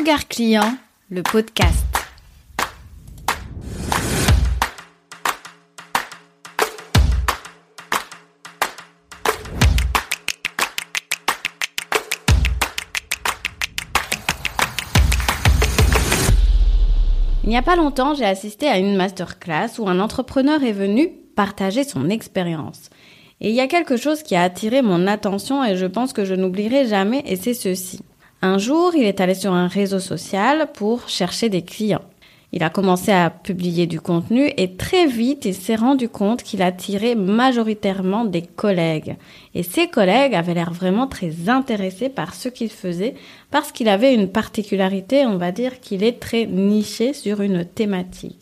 Regard client, le podcast. Il n'y a pas longtemps, j'ai assisté à une masterclass où un entrepreneur est venu partager son expérience. Et il y a quelque chose qui a attiré mon attention et je pense que je n'oublierai jamais et c'est ceci. Un jour, il est allé sur un réseau social pour chercher des clients. Il a commencé à publier du contenu et très vite, il s'est rendu compte qu'il attirait majoritairement des collègues. Et ces collègues avaient l'air vraiment très intéressés par ce qu'il faisait parce qu'il avait une particularité, on va dire qu'il est très niché sur une thématique.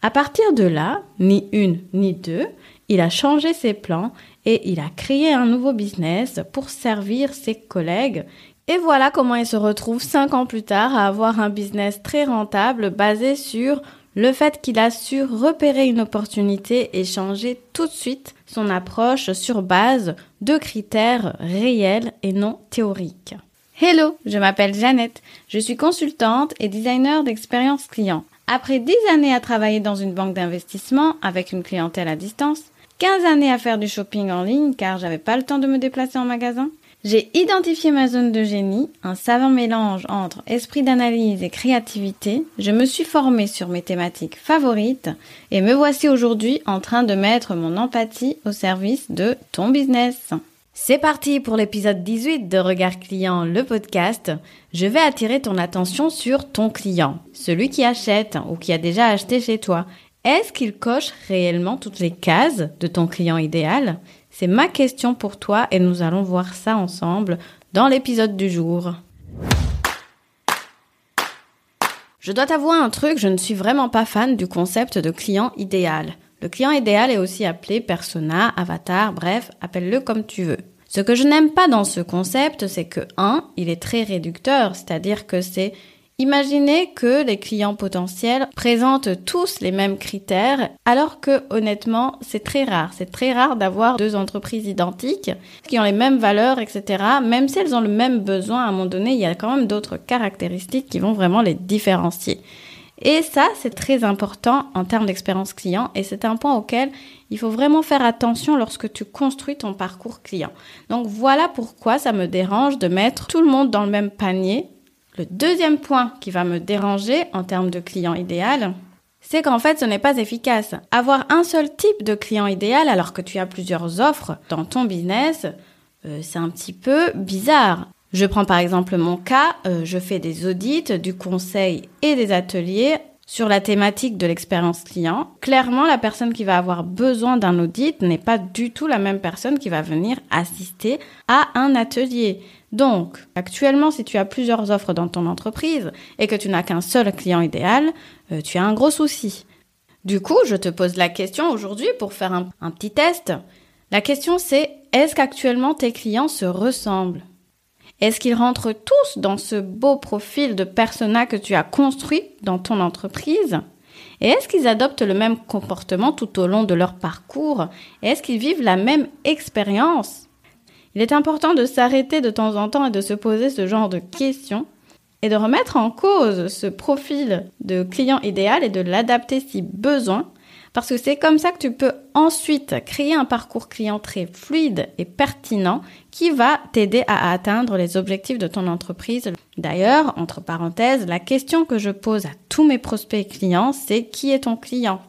À partir de là, ni une ni deux, il a changé ses plans et il a créé un nouveau business pour servir ses collègues et voilà comment il se retrouve cinq ans plus tard à avoir un business très rentable basé sur le fait qu'il a su repérer une opportunité et changer tout de suite son approche sur base de critères réels et non théoriques. Hello, je m'appelle Jeannette, je suis consultante et designer d'expérience client. Après dix années à travailler dans une banque d'investissement avec une clientèle à distance, 15 années à faire du shopping en ligne car j'avais pas le temps de me déplacer en magasin, j'ai identifié ma zone de génie, un savant mélange entre esprit d'analyse et créativité. Je me suis formée sur mes thématiques favorites et me voici aujourd'hui en train de mettre mon empathie au service de ton business. C'est parti pour l'épisode 18 de Regard Client, le podcast. Je vais attirer ton attention sur ton client, celui qui achète ou qui a déjà acheté chez toi. Est-ce qu'il coche réellement toutes les cases de ton client idéal? C'est ma question pour toi et nous allons voir ça ensemble dans l'épisode du jour. Je dois t'avouer un truc, je ne suis vraiment pas fan du concept de client idéal. Le client idéal est aussi appelé persona, avatar, bref, appelle-le comme tu veux. Ce que je n'aime pas dans ce concept, c'est que 1, il est très réducteur, c'est-à-dire que c'est Imaginez que les clients potentiels présentent tous les mêmes critères, alors que honnêtement, c'est très rare. C'est très rare d'avoir deux entreprises identiques qui ont les mêmes valeurs, etc. Même si elles ont le même besoin, à un moment donné, il y a quand même d'autres caractéristiques qui vont vraiment les différencier. Et ça, c'est très important en termes d'expérience client et c'est un point auquel il faut vraiment faire attention lorsque tu construis ton parcours client. Donc voilà pourquoi ça me dérange de mettre tout le monde dans le même panier le deuxième point qui va me déranger en termes de client idéal, c'est qu'en fait ce n'est pas efficace. Avoir un seul type de client idéal alors que tu as plusieurs offres dans ton business, euh, c'est un petit peu bizarre. Je prends par exemple mon cas, euh, je fais des audits, du conseil et des ateliers sur la thématique de l'expérience client. Clairement, la personne qui va avoir besoin d'un audit n'est pas du tout la même personne qui va venir assister à un atelier. Donc, actuellement, si tu as plusieurs offres dans ton entreprise et que tu n'as qu'un seul client idéal, euh, tu as un gros souci. Du coup, je te pose la question aujourd'hui pour faire un, un petit test. La question c'est, est-ce qu'actuellement tes clients se ressemblent? Est-ce qu'ils rentrent tous dans ce beau profil de persona que tu as construit dans ton entreprise? Et est-ce qu'ils adoptent le même comportement tout au long de leur parcours? Est-ce qu'ils vivent la même expérience? Il est important de s'arrêter de temps en temps et de se poser ce genre de questions et de remettre en cause ce profil de client idéal et de l'adapter si besoin, parce que c'est comme ça que tu peux ensuite créer un parcours client très fluide et pertinent qui va t'aider à atteindre les objectifs de ton entreprise. D'ailleurs, entre parenthèses, la question que je pose à tous mes prospects clients, c'est qui est ton client?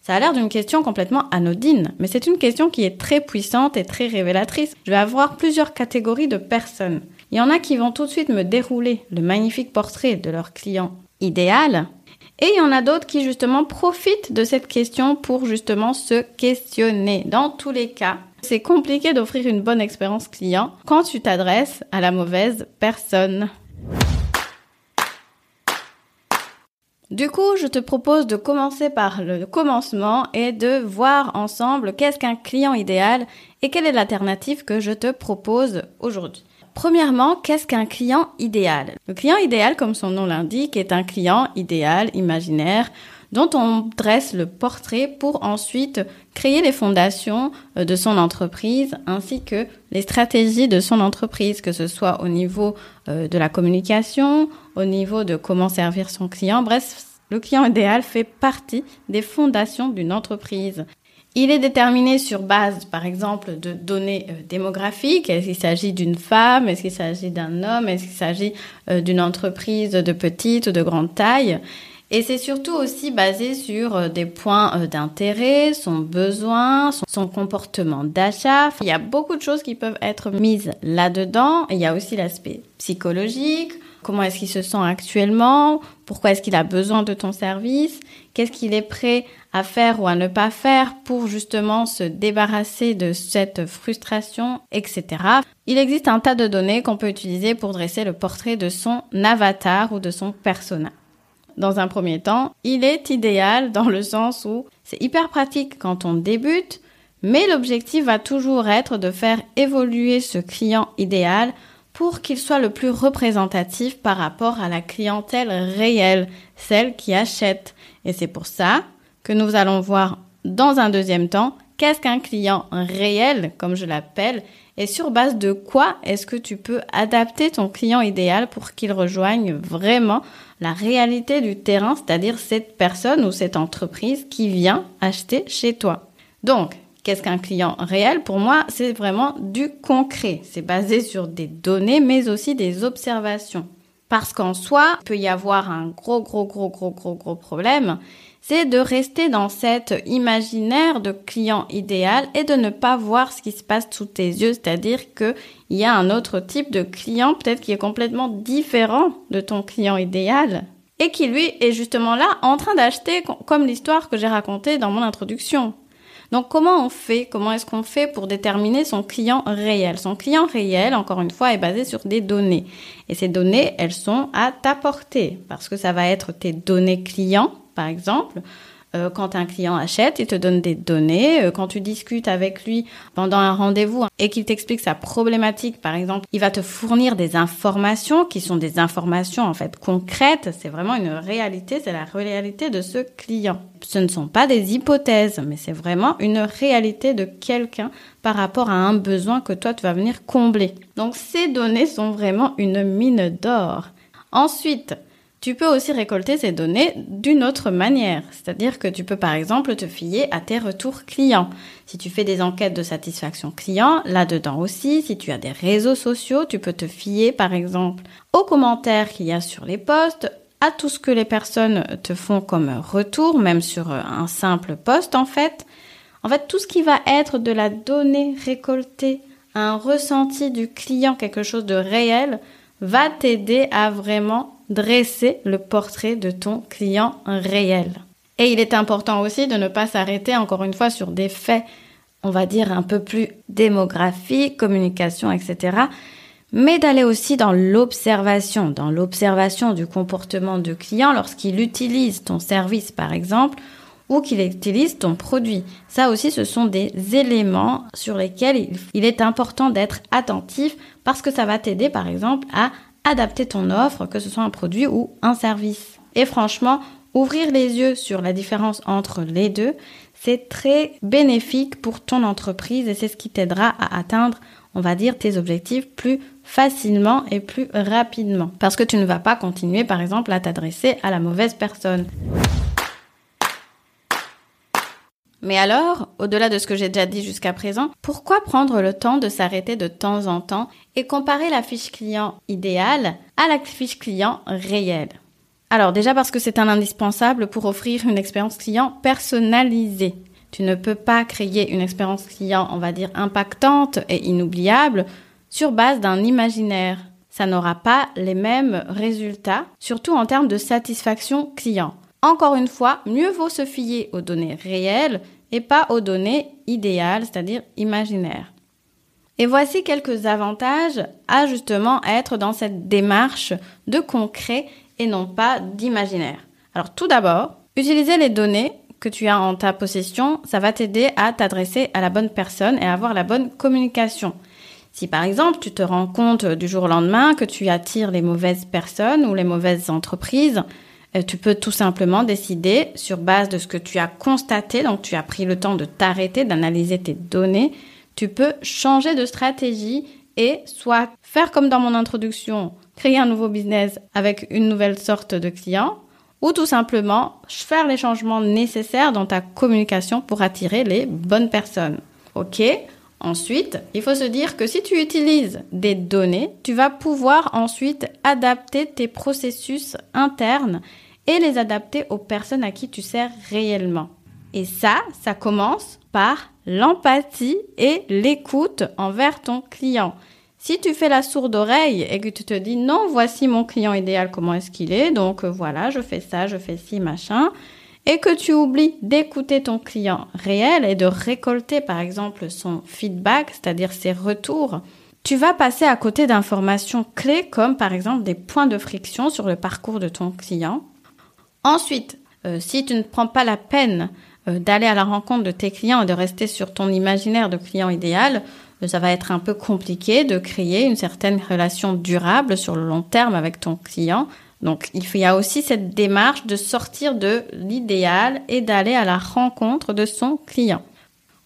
Ça a l'air d'une question complètement anodine, mais c'est une question qui est très puissante et très révélatrice. Je vais avoir plusieurs catégories de personnes. Il y en a qui vont tout de suite me dérouler le magnifique portrait de leur client idéal, et il y en a d'autres qui justement profitent de cette question pour justement se questionner. Dans tous les cas, c'est compliqué d'offrir une bonne expérience client quand tu t'adresses à la mauvaise personne. Du coup, je te propose de commencer par le commencement et de voir ensemble qu'est-ce qu'un client idéal et quelle est l'alternative que je te propose aujourd'hui. Premièrement, qu'est-ce qu'un client idéal? Le client idéal, comme son nom l'indique, est un client idéal, imaginaire, dont on dresse le portrait pour ensuite créer les fondations euh, de son entreprise ainsi que les stratégies de son entreprise, que ce soit au niveau euh, de la communication, au niveau de comment servir son client. Bref, le client idéal fait partie des fondations d'une entreprise. Il est déterminé sur base, par exemple, de données euh, démographiques. Est-ce qu'il s'agit d'une femme? Est-ce qu'il s'agit d'un homme? Est-ce qu'il s'agit d'une entreprise de petite ou de grande taille? Et c'est surtout aussi basé sur euh, des points euh, d'intérêt, son besoin, son, comportement d'achat. Il y a beaucoup de choses qui peuvent être mises là-dedans. Il y a aussi l'aspect psychologique. Comment est-ce qu'il se sent actuellement? Pourquoi est-ce qu'il a besoin de ton service? Qu'est-ce qu'il est prêt à faire ou à ne pas faire pour justement se débarrasser de cette frustration, etc. Il existe un tas de données qu'on peut utiliser pour dresser le portrait de son avatar ou de son persona. Dans un premier temps, il est idéal dans le sens où c'est hyper pratique quand on débute, mais l'objectif va toujours être de faire évoluer ce client idéal pour qu'il soit le plus représentatif par rapport à la clientèle réelle, celle qui achète. Et c'est pour ça que nous allons voir dans un deuxième temps qu'est-ce qu'un client réel, comme je l'appelle, et sur base de quoi est-ce que tu peux adapter ton client idéal pour qu'il rejoigne vraiment la réalité du terrain, c'est-à-dire cette personne ou cette entreprise qui vient acheter chez toi. Donc, qu'est-ce qu'un client réel? Pour moi, c'est vraiment du concret. C'est basé sur des données, mais aussi des observations. Parce qu'en soi, il peut y avoir un gros, gros, gros, gros, gros, gros problème c'est de rester dans cet imaginaire de client idéal et de ne pas voir ce qui se passe sous tes yeux, c'est-à-dire qu'il y a un autre type de client peut-être qui est complètement différent de ton client idéal et qui lui est justement là en train d'acheter comme l'histoire que j'ai racontée dans mon introduction. Donc comment on fait Comment est-ce qu'on fait pour déterminer son client réel? Son client réel, encore une fois, est basé sur des données. Et ces données, elles sont à t'apporter parce que ça va être tes données clients par exemple. Euh, quand un client achète, il te donne des données. Euh, quand tu discutes avec lui pendant un rendez-vous et qu'il t'explique sa problématique, par exemple, il va te fournir des informations qui sont des informations en fait concrètes. C'est vraiment une réalité, c'est la réalité de ce client. Ce ne sont pas des hypothèses, mais c'est vraiment une réalité de quelqu'un par rapport à un besoin que toi tu vas venir combler. Donc ces données sont vraiment une mine d'or. Ensuite, tu peux aussi récolter ces données d'une autre manière, c'est-à-dire que tu peux par exemple te fier à tes retours clients. Si tu fais des enquêtes de satisfaction client, là-dedans aussi, si tu as des réseaux sociaux, tu peux te fier par exemple aux commentaires qu'il y a sur les posts, à tout ce que les personnes te font comme retour, même sur un simple post en fait. En fait, tout ce qui va être de la donnée récoltée, un ressenti du client, quelque chose de réel, va t'aider à vraiment dresser le portrait de ton client réel. Et il est important aussi de ne pas s'arrêter encore une fois sur des faits, on va dire un peu plus démographiques, communication, etc. Mais d'aller aussi dans l'observation, dans l'observation du comportement du client lorsqu'il utilise ton service par exemple ou qu'il utilise ton produit. Ça aussi, ce sont des éléments sur lesquels il est important d'être attentif parce que ça va t'aider par exemple à adapter ton offre, que ce soit un produit ou un service. Et franchement, ouvrir les yeux sur la différence entre les deux, c'est très bénéfique pour ton entreprise et c'est ce qui t'aidera à atteindre, on va dire, tes objectifs plus facilement et plus rapidement. Parce que tu ne vas pas continuer, par exemple, à t'adresser à la mauvaise personne. Mais alors, au-delà de ce que j'ai déjà dit jusqu'à présent, pourquoi prendre le temps de s'arrêter de temps en temps et comparer la fiche client idéale à la fiche client réelle? Alors déjà parce que c'est un indispensable pour offrir une expérience client personnalisée. Tu ne peux pas créer une expérience client, on va dire, impactante et inoubliable sur base d'un imaginaire. Ça n'aura pas les mêmes résultats, surtout en termes de satisfaction client. Encore une fois, mieux vaut se fier aux données réelles et pas aux données idéales, c'est-à-dire imaginaires. Et voici quelques avantages à justement être dans cette démarche de concret et non pas d'imaginaire. Alors tout d'abord, utiliser les données que tu as en ta possession, ça va t'aider à t'adresser à la bonne personne et à avoir la bonne communication. Si par exemple tu te rends compte du jour au lendemain que tu attires les mauvaises personnes ou les mauvaises entreprises, tu peux tout simplement décider sur base de ce que tu as constaté, donc tu as pris le temps de t'arrêter, d'analyser tes données, tu peux changer de stratégie et soit faire comme dans mon introduction, créer un nouveau business avec une nouvelle sorte de client, ou tout simplement faire les changements nécessaires dans ta communication pour attirer les bonnes personnes. Ok? Ensuite, il faut se dire que si tu utilises des données, tu vas pouvoir ensuite adapter tes processus internes et les adapter aux personnes à qui tu sers réellement. Et ça, ça commence par l'empathie et l'écoute envers ton client. Si tu fais la sourde oreille et que tu te dis non, voici mon client idéal, comment est-ce qu'il est, donc euh, voilà, je fais ça, je fais ci, machin, et que tu oublies d'écouter ton client réel et de récolter par exemple son feedback, c'est-à-dire ses retours, tu vas passer à côté d'informations clés comme par exemple des points de friction sur le parcours de ton client. Ensuite, euh, si tu ne prends pas la peine euh, d'aller à la rencontre de tes clients et de rester sur ton imaginaire de client idéal, euh, ça va être un peu compliqué de créer une certaine relation durable sur le long terme avec ton client. Donc il y a aussi cette démarche de sortir de l'idéal et d'aller à la rencontre de son client.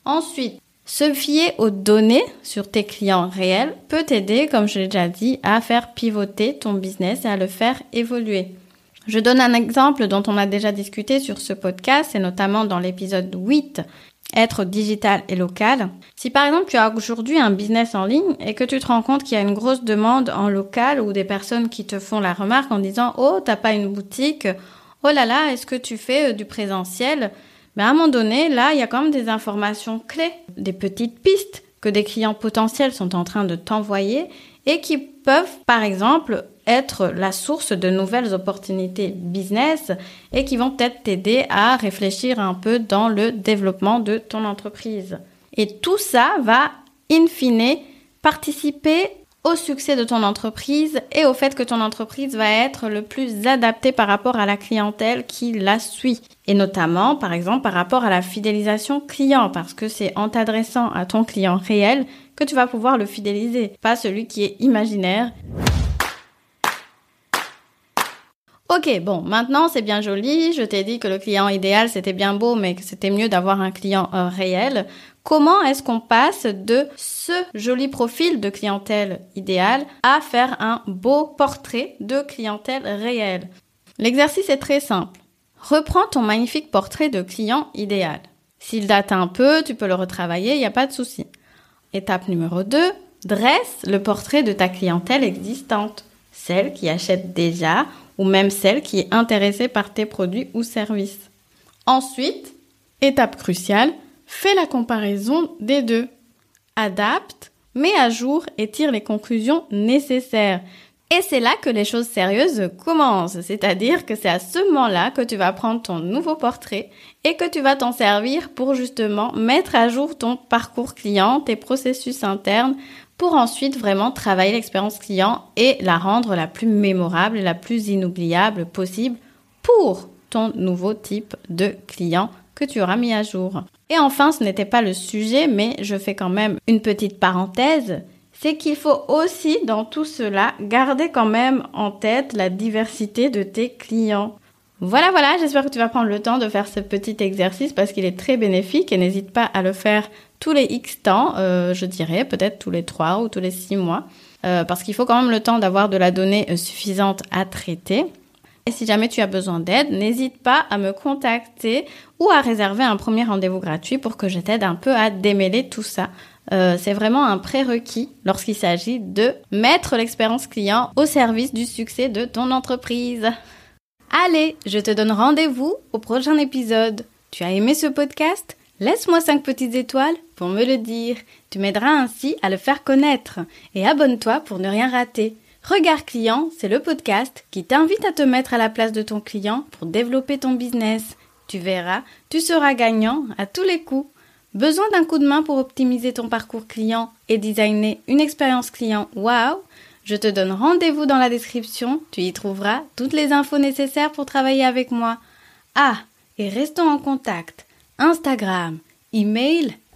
Ensuite, se fier aux données sur tes clients réels peut t'aider, comme je l'ai déjà dit, à faire pivoter ton business et à le faire évoluer. Je donne un exemple dont on a déjà discuté sur ce podcast, et notamment dans l'épisode 8 être digital et local. Si par exemple tu as aujourd'hui un business en ligne et que tu te rends compte qu'il y a une grosse demande en local ou des personnes qui te font la remarque en disant oh t'as pas une boutique, oh là là est-ce que tu fais euh, du présentiel, mais à un moment donné là il y a quand même des informations clés, des petites pistes que des clients potentiels sont en train de t'envoyer et qui peuvent par exemple être la source de nouvelles opportunités business et qui vont peut-être t'aider à réfléchir un peu dans le développement de ton entreprise. Et tout ça va, in fine, participer au succès de ton entreprise et au fait que ton entreprise va être le plus adaptée par rapport à la clientèle qui la suit. Et notamment, par exemple, par rapport à la fidélisation client, parce que c'est en t'adressant à ton client réel que tu vas pouvoir le fidéliser, pas celui qui est imaginaire. Ok, bon, maintenant c'est bien joli, je t'ai dit que le client idéal c'était bien beau, mais que c'était mieux d'avoir un client euh, réel. Comment est-ce qu'on passe de ce joli profil de clientèle idéale à faire un beau portrait de clientèle réelle? L'exercice est très simple. Reprends ton magnifique portrait de client idéal. S'il date un peu, tu peux le retravailler, il n'y a pas de souci. Étape numéro 2, dresse le portrait de ta clientèle existante, celle qui achète déjà ou même celle qui est intéressée par tes produits ou services. Ensuite, étape cruciale, fais la comparaison des deux. Adapte, mets à jour et tire les conclusions nécessaires. Et c'est là que les choses sérieuses commencent, c'est-à-dire que c'est à ce moment-là que tu vas prendre ton nouveau portrait et que tu vas t'en servir pour justement mettre à jour ton parcours client, tes processus internes, pour ensuite vraiment travailler l'expérience client et la rendre la plus mémorable la plus inoubliable possible pour ton nouveau type de client que tu auras mis à jour. Et enfin, ce n'était pas le sujet, mais je fais quand même une petite parenthèse, c'est qu'il faut aussi dans tout cela garder quand même en tête la diversité de tes clients. Voilà, voilà, j'espère que tu vas prendre le temps de faire ce petit exercice parce qu'il est très bénéfique et n'hésite pas à le faire tous les X temps, euh, je dirais, peut-être tous les 3 ou tous les 6 mois, euh, parce qu'il faut quand même le temps d'avoir de la donnée euh, suffisante à traiter. Et si jamais tu as besoin d'aide, n'hésite pas à me contacter ou à réserver un premier rendez-vous gratuit pour que je t'aide un peu à démêler tout ça. c'est vraiment un prérequis lorsqu'il s'agit de mettre l'expérience client au service du succès de ton entreprise. Allez, je te donne rendez-vous au prochain épisode. Tu as aimé ce podcast? Laisse-moi 5 petites étoiles me le dire. Tu m'aideras ainsi à le faire connaître. Et abonne-toi pour ne rien rater. Regard client, c'est le podcast qui t'invite à te mettre à la place de ton client pour développer ton business. Tu verras, tu seras gagnant à tous les coups. Besoin d'un coup de main pour optimiser ton parcours client et designer une expérience client? Waouh Je te donne rendez-vous dans la description, tu y trouveras toutes les infos nécessaires pour travailler avec moi. Ah, et restons en contact. Instagram, email,